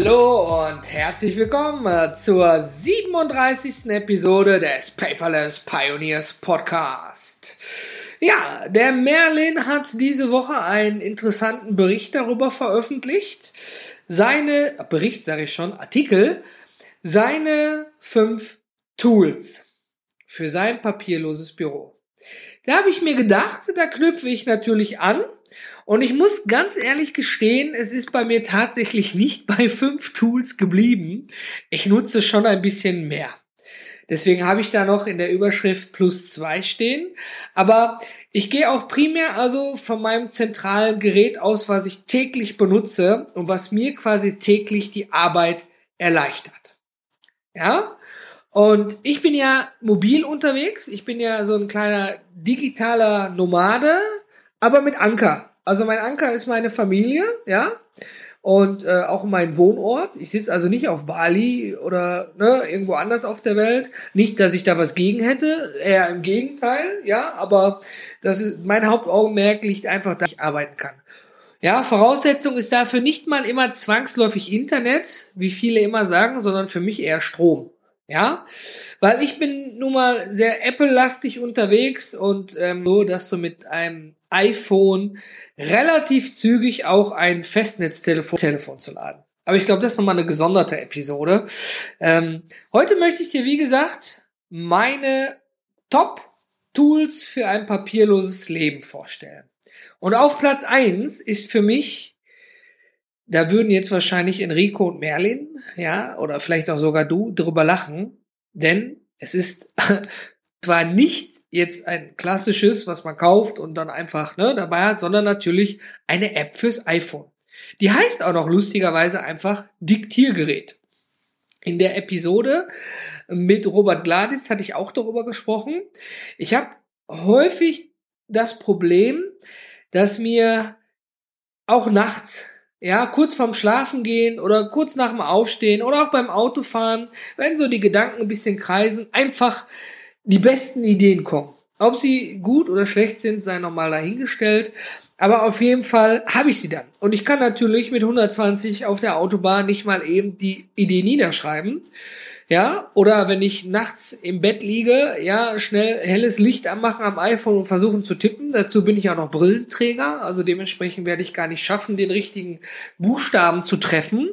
Hallo und herzlich willkommen äh, zur 37. Episode des Paperless Pioneers Podcast. Ja, der Merlin hat diese Woche einen interessanten Bericht darüber veröffentlicht. Seine, Bericht sage ich schon, Artikel, seine fünf Tools für sein papierloses Büro. Da habe ich mir gedacht, da knüpfe ich natürlich an und ich muss ganz ehrlich gestehen, es ist bei mir tatsächlich nicht bei fünf Tools geblieben. Ich nutze schon ein bisschen mehr. Deswegen habe ich da noch in der Überschrift plus zwei stehen. Aber ich gehe auch primär also von meinem zentralen Gerät aus, was ich täglich benutze und was mir quasi täglich die Arbeit erleichtert. Ja? Und ich bin ja mobil unterwegs. Ich bin ja so ein kleiner digitaler Nomade, aber mit Anker. Also mein Anker ist meine Familie, ja, und äh, auch mein Wohnort. Ich sitze also nicht auf Bali oder ne, irgendwo anders auf der Welt. Nicht, dass ich da was gegen hätte, eher im Gegenteil, ja, aber das ist, mein Hauptaugenmerk liegt einfach, dass ich arbeiten kann. Ja, Voraussetzung ist dafür nicht mal immer zwangsläufig Internet, wie viele immer sagen, sondern für mich eher Strom. Ja, weil ich bin nun mal sehr Apple-lastig unterwegs und ähm, so, dass du mit einem iPhone relativ zügig auch ein Festnetztelefon Telefon zu laden. Aber ich glaube, das ist nochmal eine gesonderte Episode. Ähm, heute möchte ich dir, wie gesagt, meine Top-Tools für ein papierloses Leben vorstellen. Und auf Platz eins ist für mich, da würden jetzt wahrscheinlich Enrico und Merlin, ja, oder vielleicht auch sogar du, drüber lachen, denn es ist zwar nicht jetzt ein klassisches, was man kauft und dann einfach ne, dabei hat, sondern natürlich eine App fürs iPhone. Die heißt auch noch lustigerweise einfach Diktiergerät. In der Episode mit Robert Gladitz hatte ich auch darüber gesprochen. Ich habe häufig das Problem, dass mir auch nachts ja, kurz vorm Schlafen gehen oder kurz nach dem Aufstehen oder auch beim Autofahren, wenn so die Gedanken ein bisschen kreisen, einfach die besten Ideen kommen. Ob sie gut oder schlecht sind, sei nochmal dahingestellt. Aber auf jeden Fall habe ich sie dann. Und ich kann natürlich mit 120 auf der Autobahn nicht mal eben die Idee niederschreiben. Ja, oder wenn ich nachts im Bett liege, ja, schnell helles Licht anmachen am iPhone und versuchen zu tippen. Dazu bin ich auch noch Brillenträger. Also dementsprechend werde ich gar nicht schaffen, den richtigen Buchstaben zu treffen.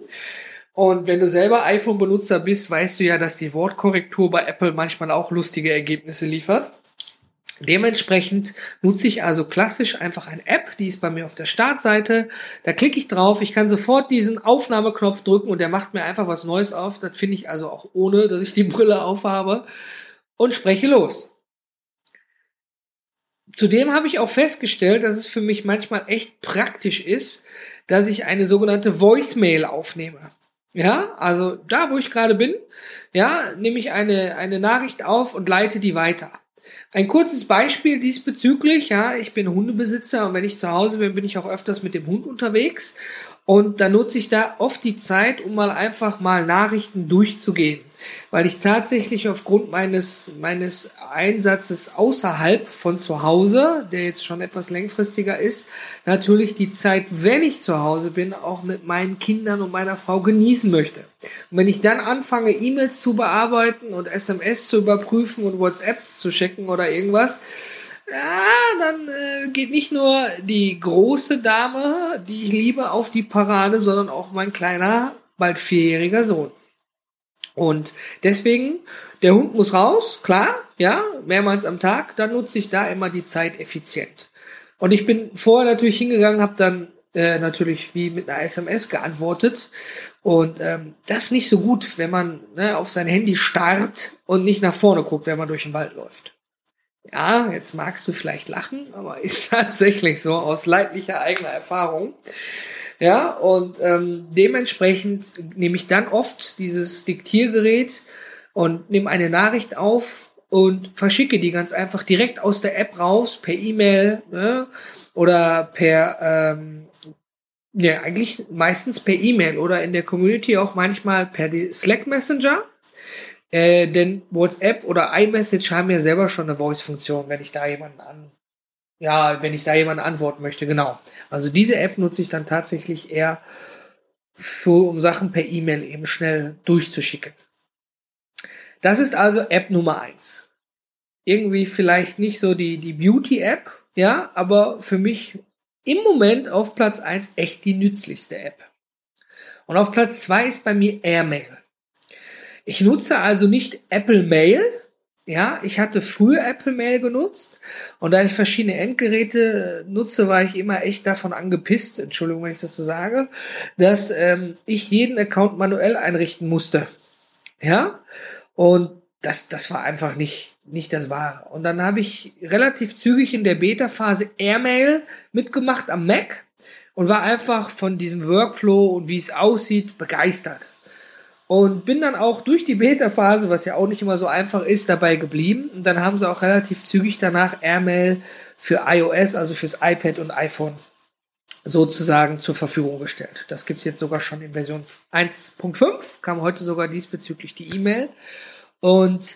Und wenn du selber iPhone-Benutzer bist, weißt du ja, dass die Wortkorrektur bei Apple manchmal auch lustige Ergebnisse liefert. Dementsprechend nutze ich also klassisch einfach eine App, die ist bei mir auf der Startseite. Da klicke ich drauf, ich kann sofort diesen Aufnahmeknopf drücken und der macht mir einfach was Neues auf. Das finde ich also auch ohne, dass ich die Brille aufhabe und spreche los. Zudem habe ich auch festgestellt, dass es für mich manchmal echt praktisch ist, dass ich eine sogenannte Voicemail aufnehme. Ja, also da, wo ich gerade bin, ja, nehme ich eine, eine Nachricht auf und leite die weiter. Ein kurzes Beispiel diesbezüglich, ja, ich bin Hundebesitzer und wenn ich zu Hause bin, bin ich auch öfters mit dem Hund unterwegs. Und da nutze ich da oft die Zeit, um mal einfach mal Nachrichten durchzugehen weil ich tatsächlich aufgrund meines, meines Einsatzes außerhalb von zu Hause, der jetzt schon etwas längfristiger ist, natürlich die Zeit, wenn ich zu Hause bin, auch mit meinen Kindern und meiner Frau genießen möchte. Und wenn ich dann anfange, E-Mails zu bearbeiten und SMS zu überprüfen und WhatsApps zu checken oder irgendwas, ja, dann äh, geht nicht nur die große Dame, die ich liebe, auf die Parade, sondern auch mein kleiner, bald vierjähriger Sohn. Und deswegen, der Hund muss raus, klar, ja, mehrmals am Tag, dann nutze ich da immer die Zeit effizient. Und ich bin vorher natürlich hingegangen, habe dann äh, natürlich wie mit einer SMS geantwortet. Und ähm, das ist nicht so gut, wenn man ne, auf sein Handy starrt und nicht nach vorne guckt, wenn man durch den Wald läuft. Ja, jetzt magst du vielleicht lachen, aber ist tatsächlich so aus leidlicher eigener Erfahrung. Ja, und ähm, dementsprechend nehme ich dann oft dieses Diktiergerät und nehme eine Nachricht auf und verschicke die ganz einfach direkt aus der App raus, per E-Mail ne? oder per, ähm, ja, eigentlich meistens per E-Mail oder in der Community auch manchmal per Slack Messenger. Äh, denn WhatsApp oder iMessage haben ja selber schon eine Voice-Funktion, wenn ich da jemanden an, ja, wenn ich da jemanden antworten möchte, genau. Also diese App nutze ich dann tatsächlich eher für, um Sachen per E-Mail eben schnell durchzuschicken. Das ist also App Nummer eins. Irgendwie vielleicht nicht so die, die Beauty-App, ja, aber für mich im Moment auf Platz eins echt die nützlichste App. Und auf Platz zwei ist bei mir Airmail. Ich nutze also nicht Apple Mail. Ja, ich hatte früher Apple Mail genutzt und da ich verschiedene Endgeräte nutze, war ich immer echt davon angepisst, Entschuldigung, wenn ich das so sage, dass ähm, ich jeden Account manuell einrichten musste. Ja, und das, das war einfach nicht, nicht das Wahre. Und dann habe ich relativ zügig in der Beta-Phase Airmail mitgemacht am Mac und war einfach von diesem Workflow und wie es aussieht begeistert. Und bin dann auch durch die Beta-Phase, was ja auch nicht immer so einfach ist, dabei geblieben. Und dann haben sie auch relativ zügig danach Airmail für iOS, also fürs iPad und iPhone, sozusagen zur Verfügung gestellt. Das gibt es jetzt sogar schon in Version 1.5, kam heute sogar diesbezüglich die E-Mail. Und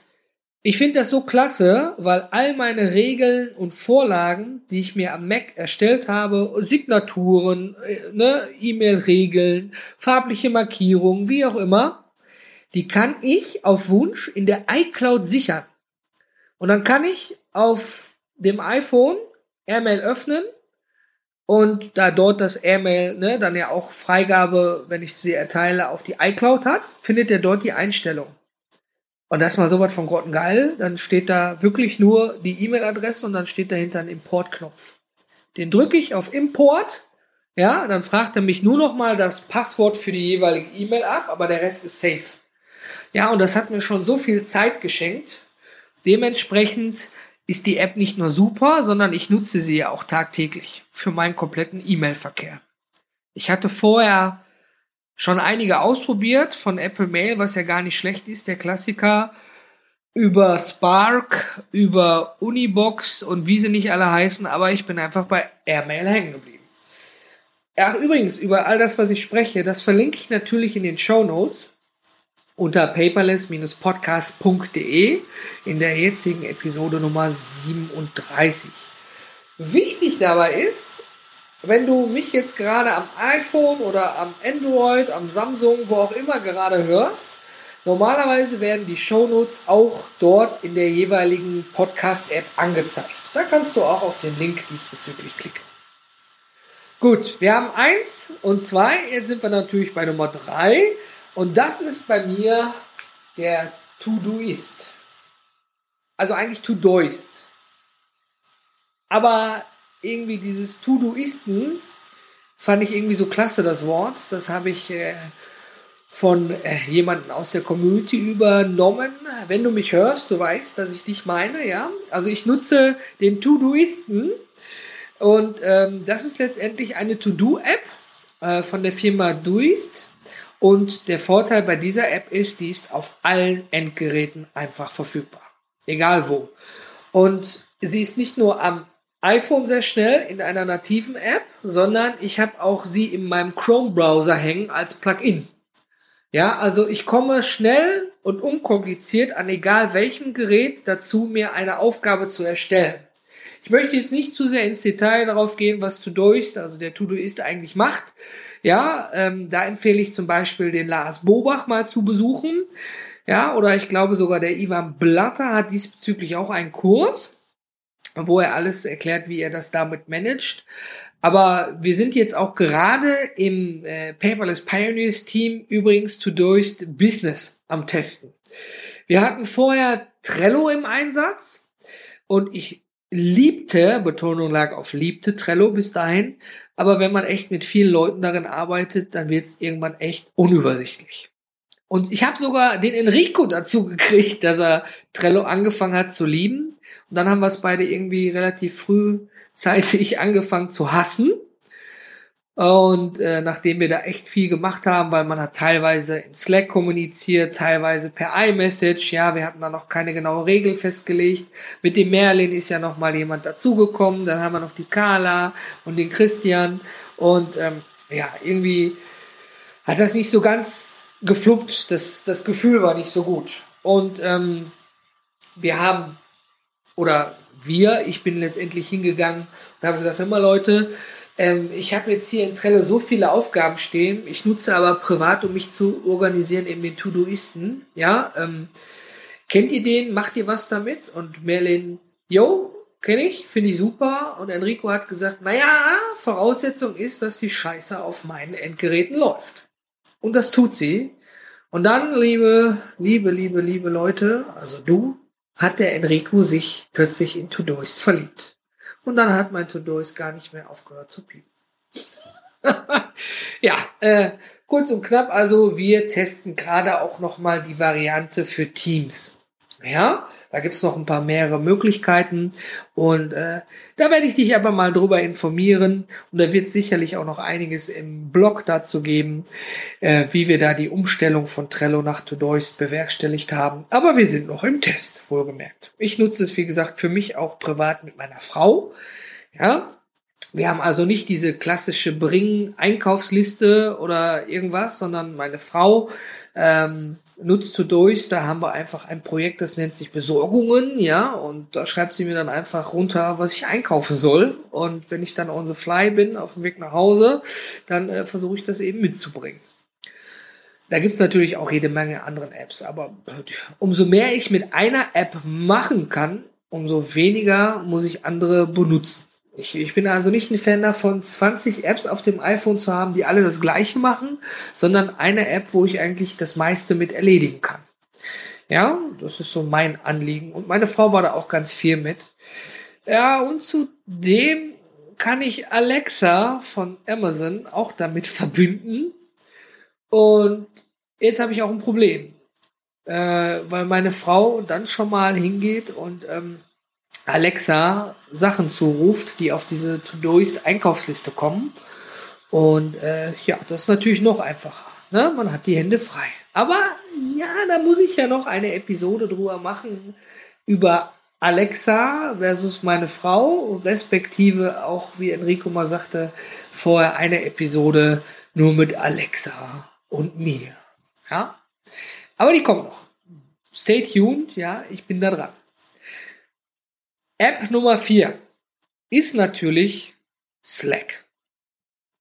ich finde das so klasse, weil all meine Regeln und Vorlagen, die ich mir am Mac erstellt habe, Signaturen, äh, ne, E-Mail-Regeln, farbliche Markierungen, wie auch immer, die kann ich auf Wunsch in der iCloud sichern. Und dann kann ich auf dem iPhone AirMail öffnen und da dort das AirMail ne, dann ja auch Freigabe, wenn ich sie erteile, auf die iCloud hat, findet er dort die Einstellung. Und das mal sowas von grottengeil. Dann steht da wirklich nur die E-Mail-Adresse und dann steht dahinter ein Import-Knopf. Den drücke ich auf Import. Ja, dann fragt er mich nur noch mal das Passwort für die jeweilige E-Mail ab, aber der Rest ist safe. Ja, und das hat mir schon so viel Zeit geschenkt. Dementsprechend ist die App nicht nur super, sondern ich nutze sie ja auch tagtäglich für meinen kompletten E-Mail-Verkehr. Ich hatte vorher schon einige ausprobiert von Apple Mail, was ja gar nicht schlecht ist, der Klassiker, über Spark, über Unibox und wie sie nicht alle heißen, aber ich bin einfach bei Airmail hängen geblieben. Ja, übrigens, über all das, was ich spreche, das verlinke ich natürlich in den Show Notes unter paperless-podcast.de in der jetzigen Episode Nummer 37. Wichtig dabei ist, wenn du mich jetzt gerade am iPhone oder am Android, am Samsung, wo auch immer gerade hörst, normalerweise werden die Shownotes auch dort in der jeweiligen Podcast-App angezeigt. Da kannst du auch auf den Link diesbezüglich klicken. Gut, wir haben eins und zwei. Jetzt sind wir natürlich bei Nummer drei. Und das ist bei mir der To-Doist. Also eigentlich To-Doist. Aber irgendwie dieses To-Doisten fand ich irgendwie so klasse, das Wort. Das habe ich äh, von äh, jemandem aus der Community übernommen. Wenn du mich hörst, du weißt, dass ich dich meine, ja. Also ich nutze den To-Doisten und ähm, das ist letztendlich eine To-Do-App äh, von der Firma Doist. Und der Vorteil bei dieser App ist, die ist auf allen Endgeräten einfach verfügbar. Egal wo. Und sie ist nicht nur am iPhone sehr schnell in einer nativen App, sondern ich habe auch sie in meinem Chrome-Browser hängen als Plugin. Ja, also ich komme schnell und unkompliziert an egal welchem Gerät dazu, mir eine Aufgabe zu erstellen. Ich möchte jetzt nicht zu sehr ins Detail darauf gehen, was Todoist, also der Todoist eigentlich macht. Ja, ähm, da empfehle ich zum Beispiel den Lars Bobach mal zu besuchen. Ja, oder ich glaube sogar der Ivan Blatter hat diesbezüglich auch einen Kurs wo er alles erklärt, wie er das damit managt. Aber wir sind jetzt auch gerade im äh, Paperless Pioneers Team übrigens to Doist Business am Testen. Wir hatten vorher Trello im Einsatz und ich liebte, Betonung lag auf liebte Trello bis dahin, aber wenn man echt mit vielen Leuten darin arbeitet, dann wird es irgendwann echt unübersichtlich. Und ich habe sogar den Enrico dazu gekriegt, dass er Trello angefangen hat zu lieben. Und dann haben wir es beide irgendwie relativ frühzeitig angefangen zu hassen. Und äh, nachdem wir da echt viel gemacht haben, weil man hat teilweise in Slack kommuniziert, teilweise per iMessage, ja, wir hatten da noch keine genaue Regel festgelegt. Mit dem Merlin ist ja noch mal jemand dazugekommen, dann haben wir noch die Carla und den Christian und ähm, ja, irgendwie hat das nicht so ganz gefluppt, das, das Gefühl war nicht so gut. Und ähm, wir haben, oder wir, ich bin letztendlich hingegangen und habe gesagt, hör mal Leute, ähm, ich habe jetzt hier in Trello so viele Aufgaben stehen. Ich nutze aber privat, um mich zu organisieren, eben den To-Doisten. Ja, ähm, kennt ihr den? Macht ihr was damit? Und Merlin, yo, kenne ich, finde ich super. Und Enrico hat gesagt, naja, Voraussetzung ist, dass die Scheiße auf meinen Endgeräten läuft. Und das tut sie. Und dann, liebe, liebe, liebe, liebe Leute, also du, hat der Enrico sich plötzlich in To-Doist verliebt. Und dann hat mein To-Doist gar nicht mehr aufgehört zu piepen. ja, äh, kurz und knapp, also wir testen gerade auch nochmal die Variante für Teams. Ja, da gibt's noch ein paar mehrere Möglichkeiten und äh, da werde ich dich aber mal drüber informieren und da wird sicherlich auch noch einiges im Blog dazu geben, äh, wie wir da die Umstellung von Trello nach Todoist bewerkstelligt haben. Aber wir sind noch im Test, wohlgemerkt. Ich nutze es, wie gesagt, für mich auch privat mit meiner Frau. Ja, wir haben also nicht diese klassische Bring-Einkaufsliste oder irgendwas, sondern meine Frau ähm, nutzt Todoist, da haben wir einfach ein Projekt, das nennt sich Besorgungen, ja, und da schreibt sie mir dann einfach runter, was ich einkaufen soll. Und wenn ich dann on the fly bin, auf dem Weg nach Hause, dann äh, versuche ich das eben mitzubringen. Da gibt's natürlich auch jede Menge anderen Apps, aber umso mehr ich mit einer App machen kann, umso weniger muss ich andere benutzen. Ich, ich bin also nicht ein Fan davon, 20 Apps auf dem iPhone zu haben, die alle das gleiche machen, sondern eine App, wo ich eigentlich das meiste mit erledigen kann. Ja, das ist so mein Anliegen. Und meine Frau war da auch ganz viel mit. Ja, und zudem kann ich Alexa von Amazon auch damit verbünden. Und jetzt habe ich auch ein Problem, äh, weil meine Frau dann schon mal hingeht und ähm, Alexa Sachen zuruft, die auf diese To-Doist Einkaufsliste kommen. Und äh, ja, das ist natürlich noch einfacher. Ne? Man hat die Hände frei. Aber ja, da muss ich ja noch eine Episode drüber machen über Alexa versus meine Frau, respektive auch, wie Enrico mal sagte, vorher eine Episode nur mit Alexa und mir. Ja, aber die kommt noch. Stay tuned, ja, ich bin da dran. App Nummer 4 ist natürlich Slack.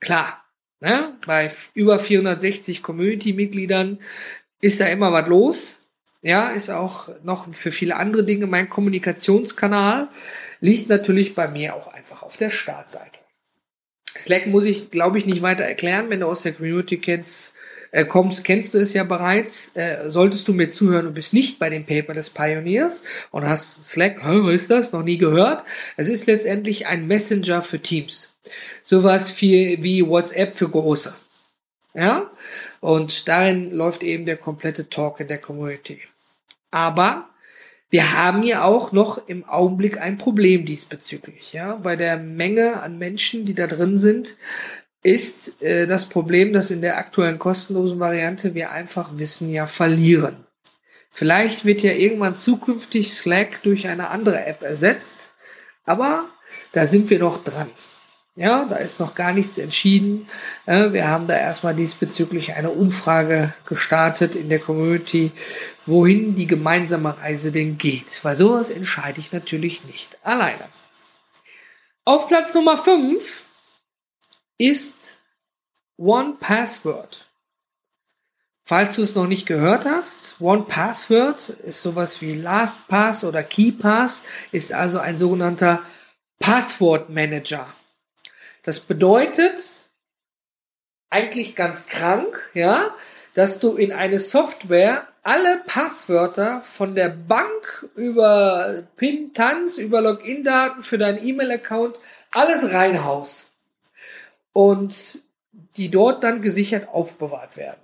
Klar, ne? bei über 460 Community-Mitgliedern ist da immer was los. Ja, ist auch noch für viele andere Dinge mein Kommunikationskanal. Liegt natürlich bei mir auch einfach auf der Startseite. Slack muss ich, glaube ich, nicht weiter erklären. Wenn du aus der Community kennst, äh, kommst, kennst du es ja bereits. Äh, solltest du mir zuhören und bist nicht bei dem Paper des Pioneers und hast Slack, was ist das, noch nie gehört. Es ist letztendlich ein Messenger für Teams. Sowas wie, wie WhatsApp für Große. Ja, und darin läuft eben der komplette Talk in der Community. Aber wir haben ja auch noch im Augenblick ein Problem diesbezüglich. Ja, bei der Menge an Menschen, die da drin sind, ist äh, das Problem, dass in der aktuellen kostenlosen Variante wir einfach Wissen ja verlieren. Vielleicht wird ja irgendwann zukünftig Slack durch eine andere App ersetzt, aber da sind wir noch dran. Ja, da ist noch gar nichts entschieden. Wir haben da erstmal diesbezüglich eine Umfrage gestartet in der Community, wohin die gemeinsame Reise denn geht. Weil sowas entscheide ich natürlich nicht alleine. Auf Platz Nummer 5 ist One Password. Falls du es noch nicht gehört hast, One Password ist sowas wie LastPass oder KeyPass, ist also ein sogenannter Passwortmanager. Das bedeutet eigentlich ganz krank, ja, dass du in eine Software alle Passwörter von der Bank über PIN-Tanz, über Login-Daten für deinen E-Mail-Account alles reinhaust und die dort dann gesichert aufbewahrt werden.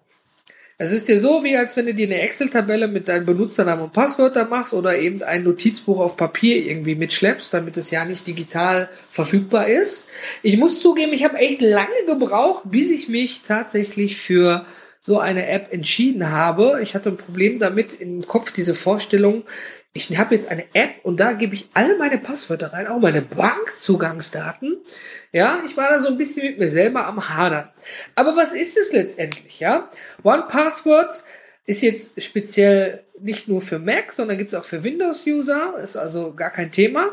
Es ist dir so, wie als wenn du dir eine Excel-Tabelle mit deinen Benutzernamen und Passwörtern machst oder eben ein Notizbuch auf Papier irgendwie mitschleppst, damit es ja nicht digital verfügbar ist. Ich muss zugeben, ich habe echt lange gebraucht, bis ich mich tatsächlich für so eine App entschieden habe. Ich hatte ein Problem damit im Kopf, diese Vorstellung, ich habe jetzt eine App und da gebe ich alle meine Passwörter rein, auch meine Bankzugangsdaten. Ja, ich war da so ein bisschen mit mir selber am Hadern. Aber was ist es letztendlich, ja? One Password ist jetzt speziell nicht nur für Mac, sondern gibt es auch für Windows-User, ist also gar kein Thema.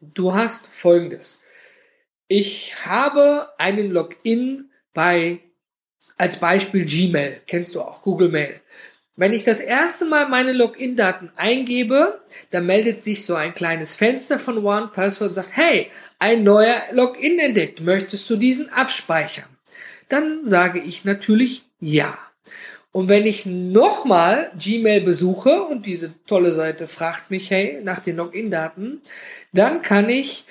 Du hast folgendes. Ich habe einen Login bei, als Beispiel Gmail, kennst du auch, Google Mail. Wenn ich das erste Mal meine Login-Daten eingebe, dann meldet sich so ein kleines Fenster von OnePassword und sagt, hey, ein neuer Login entdeckt, möchtest du diesen abspeichern? Dann sage ich natürlich ja. Und wenn ich nochmal Gmail besuche und diese tolle Seite fragt mich, hey, nach den Login-Daten, dann kann ich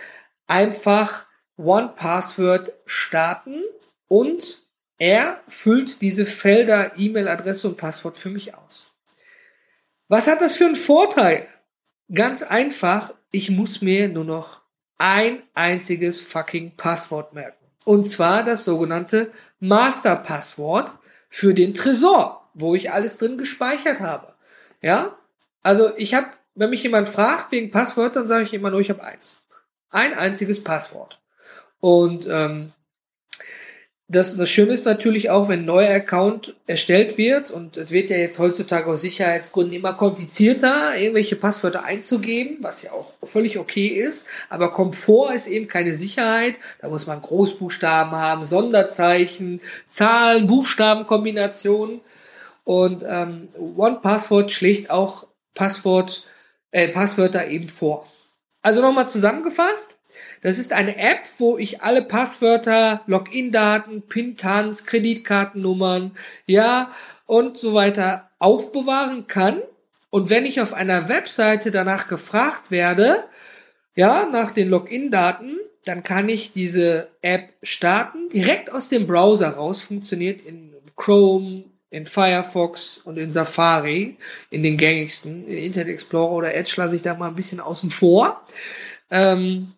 einfach OnePassword starten und er füllt diese Felder E-Mail-Adresse und Passwort für mich aus. Was hat das für einen Vorteil? Ganz einfach, ich muss mir nur noch ein einziges fucking Passwort merken. Und zwar das sogenannte Masterpasswort für den Tresor, wo ich alles drin gespeichert habe. Ja? Also ich habe, wenn mich jemand fragt wegen Passwörtern, sage ich immer nur, ich habe eins. Ein einziges Passwort. Und ähm, das, das Schöne ist natürlich auch, wenn ein neuer Account erstellt wird, und es wird ja jetzt heutzutage aus Sicherheitsgründen immer komplizierter, irgendwelche Passwörter einzugeben, was ja auch völlig okay ist, aber Komfort ist eben keine Sicherheit. Da muss man Großbuchstaben haben, Sonderzeichen, Zahlen, Buchstabenkombinationen. Und ähm, One Password schlägt auch Passwort, äh, Passwörter eben vor. Also nochmal zusammengefasst. Das ist eine App, wo ich alle Passwörter, Login-Daten, PIN-Tanz, Kreditkartennummern, ja, und so weiter aufbewahren kann. Und wenn ich auf einer Webseite danach gefragt werde, ja, nach den Login-Daten, dann kann ich diese App starten. Direkt aus dem Browser raus funktioniert in Chrome, in Firefox und in Safari, in den gängigsten, in Internet Explorer oder Edge lasse ich da mal ein bisschen außen vor. Ähm,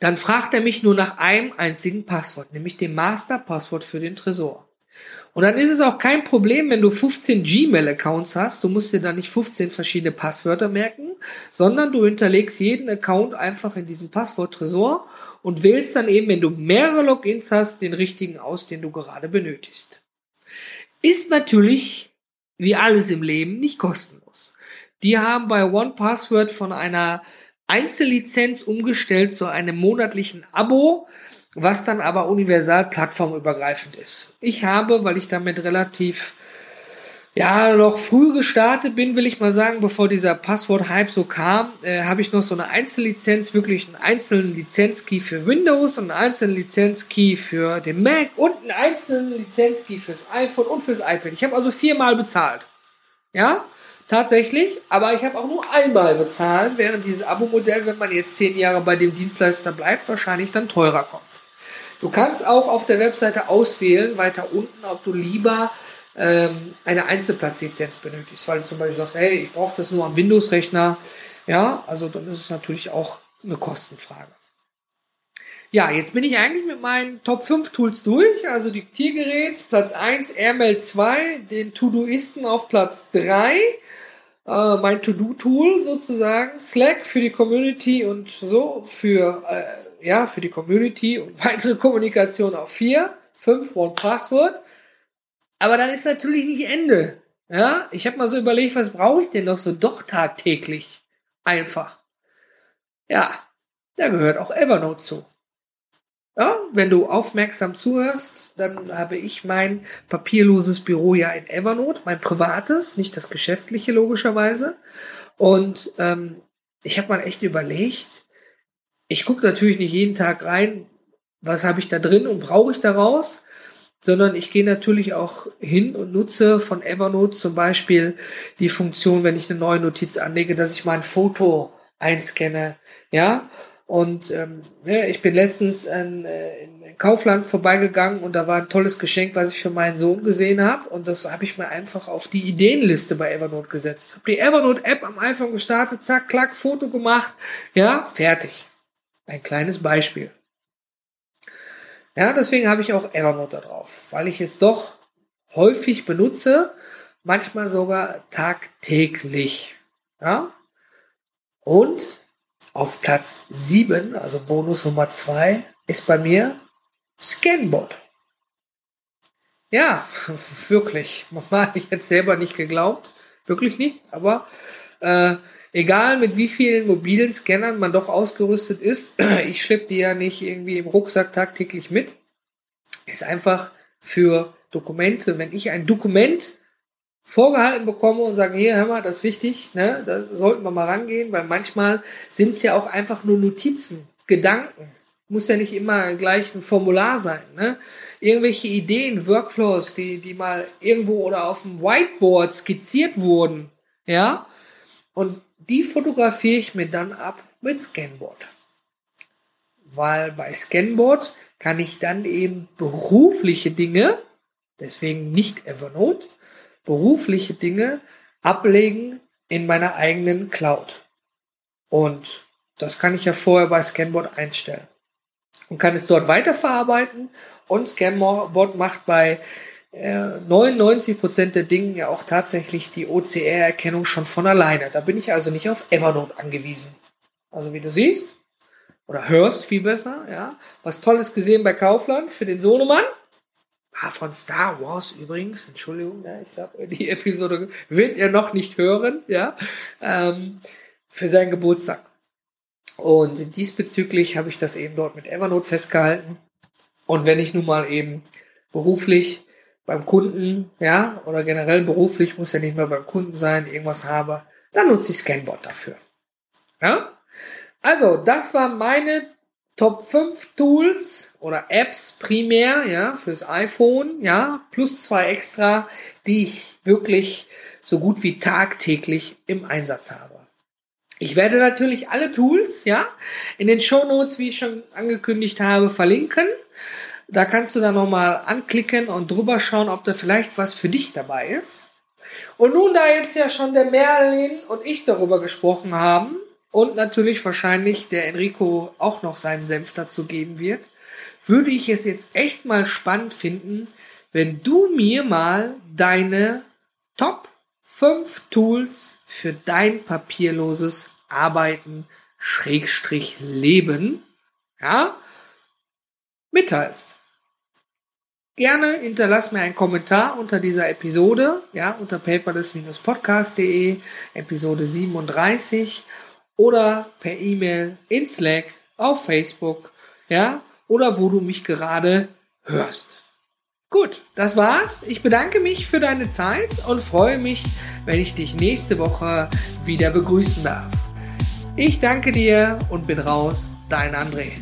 dann fragt er mich nur nach einem einzigen Passwort, nämlich dem Masterpasswort für den Tresor. Und dann ist es auch kein Problem, wenn du 15 Gmail-Accounts hast. Du musst dir dann nicht 15 verschiedene Passwörter merken, sondern du hinterlegst jeden Account einfach in diesem Passwort-Tresor und wählst dann eben, wenn du mehrere Logins hast, den richtigen aus, den du gerade benötigst. Ist natürlich, wie alles im Leben, nicht kostenlos. Die haben bei OnePassword von einer Einzellizenz umgestellt zu einem monatlichen Abo, was dann aber universal plattformübergreifend ist. Ich habe, weil ich damit relativ ja, noch früh gestartet bin, will ich mal sagen, bevor dieser Passwort-Hype so kam, äh, habe ich noch so eine Einzellizenz, wirklich einen einzelnen Lizenzkey für Windows und einen einzelnen Lizenzkey für den Mac und einen einzelnen Lizenzkey fürs iPhone und fürs iPad. Ich habe also viermal bezahlt. Ja, Tatsächlich, aber ich habe auch nur einmal bezahlt, während dieses Abo-Modell, wenn man jetzt zehn Jahre bei dem Dienstleister bleibt, wahrscheinlich dann teurer kommt. Du kannst auch auf der Webseite auswählen, weiter unten, ob du lieber ähm, eine Einzelplatzlizenz benötigst, weil du zum Beispiel sagst, hey, ich brauche das nur am Windows-Rechner. Ja, also dann ist es natürlich auch eine Kostenfrage. Ja, jetzt bin ich eigentlich mit meinen Top 5 Tools durch. Also Diktiergerät, Platz 1, Airmail 2, den Todoisten auf Platz 3 äh, mein To-Do-Tool sozusagen, Slack für die Community und so für, äh, ja, für die Community und weitere Kommunikation auf 4, 5, One Password. Aber dann ist natürlich nicht Ende. Ja, ich habe mal so überlegt, was brauche ich denn noch so doch tagtäglich? Einfach. Ja, da gehört auch Evernote zu. Ja, wenn du aufmerksam zuhörst, dann habe ich mein papierloses Büro ja in Evernote, mein privates, nicht das geschäftliche logischerweise. Und ähm, ich habe mal echt überlegt, ich gucke natürlich nicht jeden Tag rein, was habe ich da drin und brauche ich daraus, sondern ich gehe natürlich auch hin und nutze von Evernote zum Beispiel die Funktion, wenn ich eine neue Notiz anlege, dass ich mein Foto einscanne, ja, Und ähm, ja, ich bin letztens in, äh, in Kaufland vorbeigegangen und da war ein tolles Geschenk, was ich für meinen Sohn gesehen habe. Und das habe ich mir einfach auf die Ideenliste bei Evernote gesetzt. Habe die Evernote-App am iPhone gestartet, zack, klack, Foto gemacht. Ja, fertig. Ein kleines Beispiel. Ja, deswegen habe ich auch Evernote da drauf, weil ich es doch häufig benutze, manchmal sogar tagtäglich. Ja? Und auf Platz 7, also Bonus Nummer 2, ist bei mir Scanbot. Ja, wirklich. Habe ich jetzt selber nicht geglaubt. Wirklich nicht. Aber äh, egal mit wie vielen mobilen Scannern man doch ausgerüstet ist, ich schleppe die ja nicht irgendwie im Rucksack tagtäglich mit. Ist einfach für Dokumente. Wenn ich ein Dokument vorgehalten bekomme und sagen, hier, hör mal, das ist wichtig, ne, da sollten wir mal rangehen, weil manchmal sind es ja auch einfach nur Notizen, Gedanken. Muss ja nicht immer gleich ein Formular sein, ne? Irgendwelche Ideen, Workflows, die, die mal irgendwo oder auf dem Whiteboard skizziert wurden, ja? Und die fotografiere ich mir dann ab mit Scanboard. Weil bei Scanboard kann ich dann eben berufliche Dinge, deswegen nicht Evernote, berufliche Dinge ablegen in meiner eigenen Cloud. Und das kann ich ja vorher bei Scanboard einstellen. Und kann es dort weiterverarbeiten. Und Scanboard macht bei äh, 99% der Dingen ja auch tatsächlich die OCR-Erkennung schon von alleine. Da bin ich also nicht auf Evernote angewiesen. Also wie du siehst, oder hörst viel besser, ja. Was Tolles gesehen bei Kaufland für den Sohnemann. Ah, von Star Wars übrigens, Entschuldigung, ja, ich glaube, die Episode wird er noch nicht hören, ja, ähm, für seinen Geburtstag. Und diesbezüglich habe ich das eben dort mit Evernote festgehalten. Und wenn ich nun mal eben beruflich beim Kunden, ja, oder generell beruflich, muss ja nicht mehr beim Kunden sein, irgendwas habe, dann nutze ich Scanbot dafür. Ja? Also, das war meine Top 5 Tools oder Apps primär, ja, fürs iPhone, ja, plus zwei extra, die ich wirklich so gut wie tagtäglich im Einsatz habe. Ich werde natürlich alle Tools, ja, in den Show Notes, wie ich schon angekündigt habe, verlinken. Da kannst du dann nochmal anklicken und drüber schauen, ob da vielleicht was für dich dabei ist. Und nun, da jetzt ja schon der Merlin und ich darüber gesprochen haben, und natürlich wahrscheinlich der Enrico auch noch seinen Senf dazu geben wird, würde ich es jetzt echt mal spannend finden, wenn du mir mal deine Top 5 Tools für dein papierloses Arbeiten Schrägstrich Leben, ja, mitteilst. Gerne hinterlass mir einen Kommentar unter dieser Episode, ja, unter paperless-podcast.de, Episode 37 oder per E-Mail in Slack, auf Facebook, ja, oder wo du mich gerade hörst. Gut, das war's. Ich bedanke mich für deine Zeit und freue mich, wenn ich dich nächste Woche wieder begrüßen darf. Ich danke dir und bin raus, dein André.